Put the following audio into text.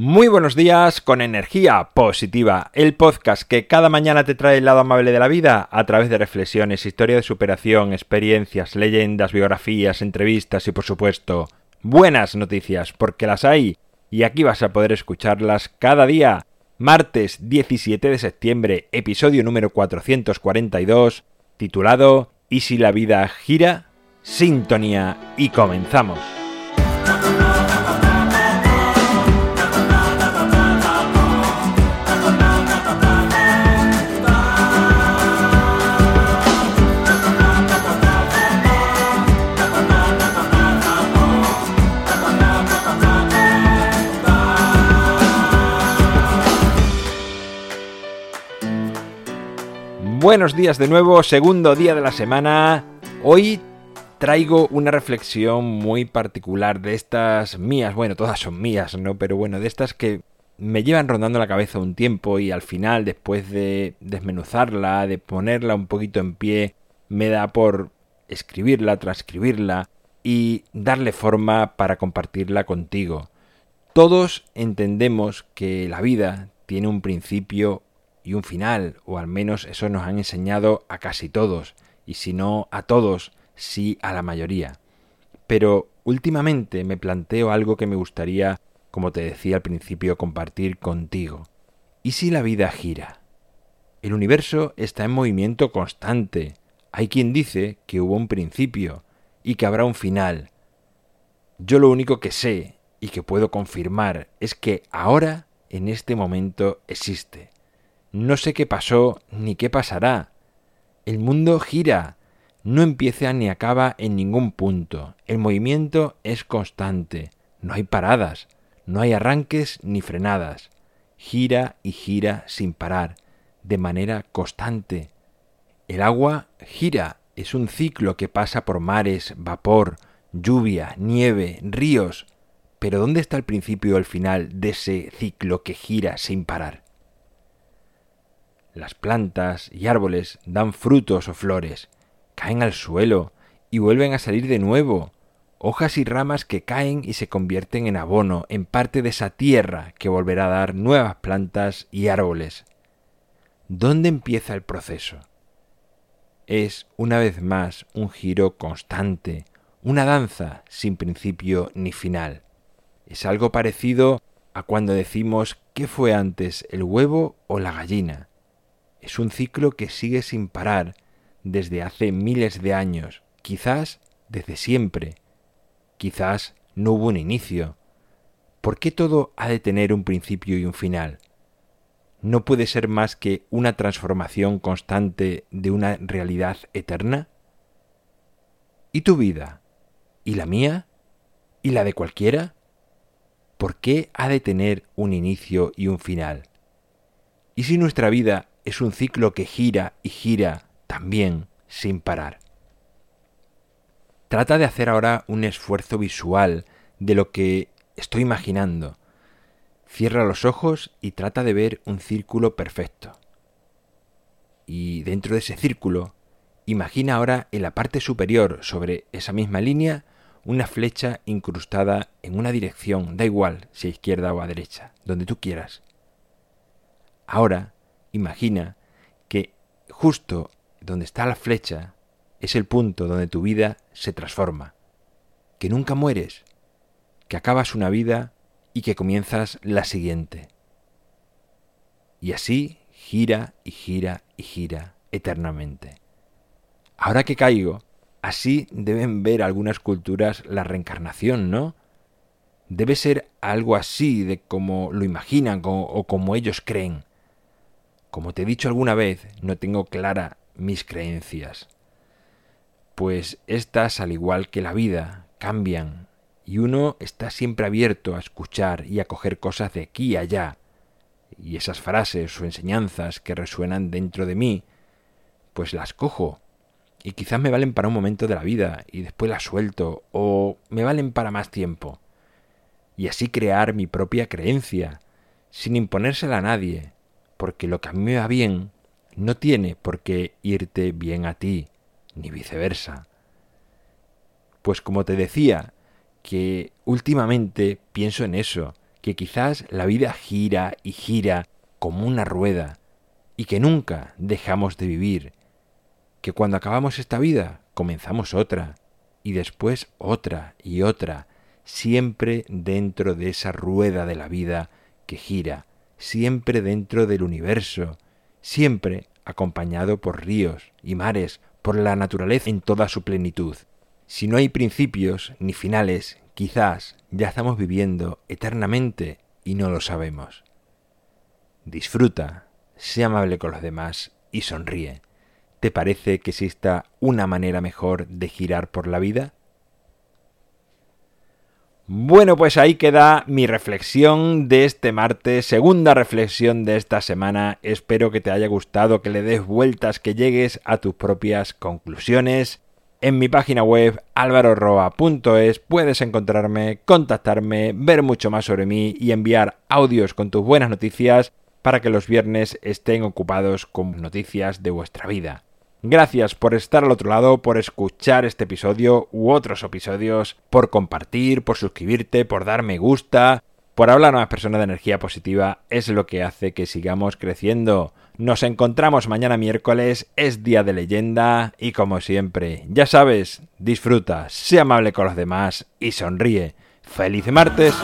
Muy buenos días con energía positiva, el podcast que cada mañana te trae el lado amable de la vida a través de reflexiones, historia de superación, experiencias, leyendas, biografías, entrevistas y por supuesto buenas noticias, porque las hay y aquí vas a poder escucharlas cada día. Martes 17 de septiembre, episodio número 442, titulado ¿Y si la vida gira? Sintonía y comenzamos. Buenos días de nuevo, segundo día de la semana. Hoy traigo una reflexión muy particular de estas mías, bueno, todas son mías, ¿no? Pero bueno, de estas que me llevan rondando la cabeza un tiempo y al final, después de desmenuzarla, de ponerla un poquito en pie, me da por escribirla, transcribirla y darle forma para compartirla contigo. Todos entendemos que la vida tiene un principio y un final, o al menos eso nos han enseñado a casi todos, y si no a todos, sí a la mayoría. Pero últimamente me planteo algo que me gustaría, como te decía al principio, compartir contigo. ¿Y si la vida gira? El universo está en movimiento constante. Hay quien dice que hubo un principio y que habrá un final. Yo lo único que sé y que puedo confirmar es que ahora, en este momento, existe. No sé qué pasó ni qué pasará. El mundo gira, no empieza ni acaba en ningún punto. El movimiento es constante, no hay paradas, no hay arranques ni frenadas. Gira y gira sin parar, de manera constante. El agua gira, es un ciclo que pasa por mares, vapor, lluvia, nieve, ríos. Pero ¿dónde está el principio y el final de ese ciclo que gira sin parar? Las plantas y árboles dan frutos o flores, caen al suelo y vuelven a salir de nuevo, hojas y ramas que caen y se convierten en abono, en parte de esa tierra que volverá a dar nuevas plantas y árboles. ¿Dónde empieza el proceso? Es, una vez más, un giro constante, una danza sin principio ni final. Es algo parecido a cuando decimos qué fue antes, el huevo o la gallina. Es un ciclo que sigue sin parar desde hace miles de años, quizás desde siempre, quizás no hubo un inicio. ¿Por qué todo ha de tener un principio y un final? ¿No puede ser más que una transformación constante de una realidad eterna? ¿Y tu vida? ¿Y la mía? ¿Y la de cualquiera? ¿Por qué ha de tener un inicio y un final? ¿Y si nuestra vida es un ciclo que gira y gira también sin parar. Trata de hacer ahora un esfuerzo visual de lo que estoy imaginando. Cierra los ojos y trata de ver un círculo perfecto. Y dentro de ese círculo, imagina ahora en la parte superior, sobre esa misma línea, una flecha incrustada en una dirección, da igual si a izquierda o a derecha, donde tú quieras. Ahora Imagina que justo donde está la flecha es el punto donde tu vida se transforma, que nunca mueres, que acabas una vida y que comienzas la siguiente. Y así gira y gira y gira eternamente. Ahora que caigo, así deben ver algunas culturas la reencarnación, ¿no? Debe ser algo así de como lo imaginan o como ellos creen. Como te he dicho alguna vez, no tengo clara mis creencias, pues estas, al igual que la vida, cambian, y uno está siempre abierto a escuchar y a coger cosas de aquí y allá, y esas frases o enseñanzas que resuenan dentro de mí, pues las cojo, y quizás me valen para un momento de la vida, y después las suelto, o me valen para más tiempo, y así crear mi propia creencia, sin imponérsela a nadie, porque lo que a mí me va bien no tiene por qué irte bien a ti, ni viceversa. Pues como te decía, que últimamente pienso en eso, que quizás la vida gira y gira como una rueda y que nunca dejamos de vivir, que cuando acabamos esta vida comenzamos otra y después otra y otra, siempre dentro de esa rueda de la vida que gira, siempre dentro del universo, siempre acompañado por ríos y mares, por la naturaleza en toda su plenitud. Si no hay principios ni finales, quizás ya estamos viviendo eternamente y no lo sabemos. Disfruta, sé amable con los demás y sonríe. ¿Te parece que exista una manera mejor de girar por la vida? Bueno, pues ahí queda mi reflexión de este martes, segunda reflexión de esta semana. Espero que te haya gustado, que le des vueltas, que llegues a tus propias conclusiones. En mi página web alvaroroa.es puedes encontrarme, contactarme, ver mucho más sobre mí y enviar audios con tus buenas noticias para que los viernes estén ocupados con noticias de vuestra vida. Gracias por estar al otro lado, por escuchar este episodio u otros episodios, por compartir, por suscribirte, por dar me gusta, por hablar a más personas de energía positiva, es lo que hace que sigamos creciendo. Nos encontramos mañana miércoles, es día de leyenda y como siempre, ya sabes, disfruta, sé amable con los demás y sonríe. ¡Feliz martes!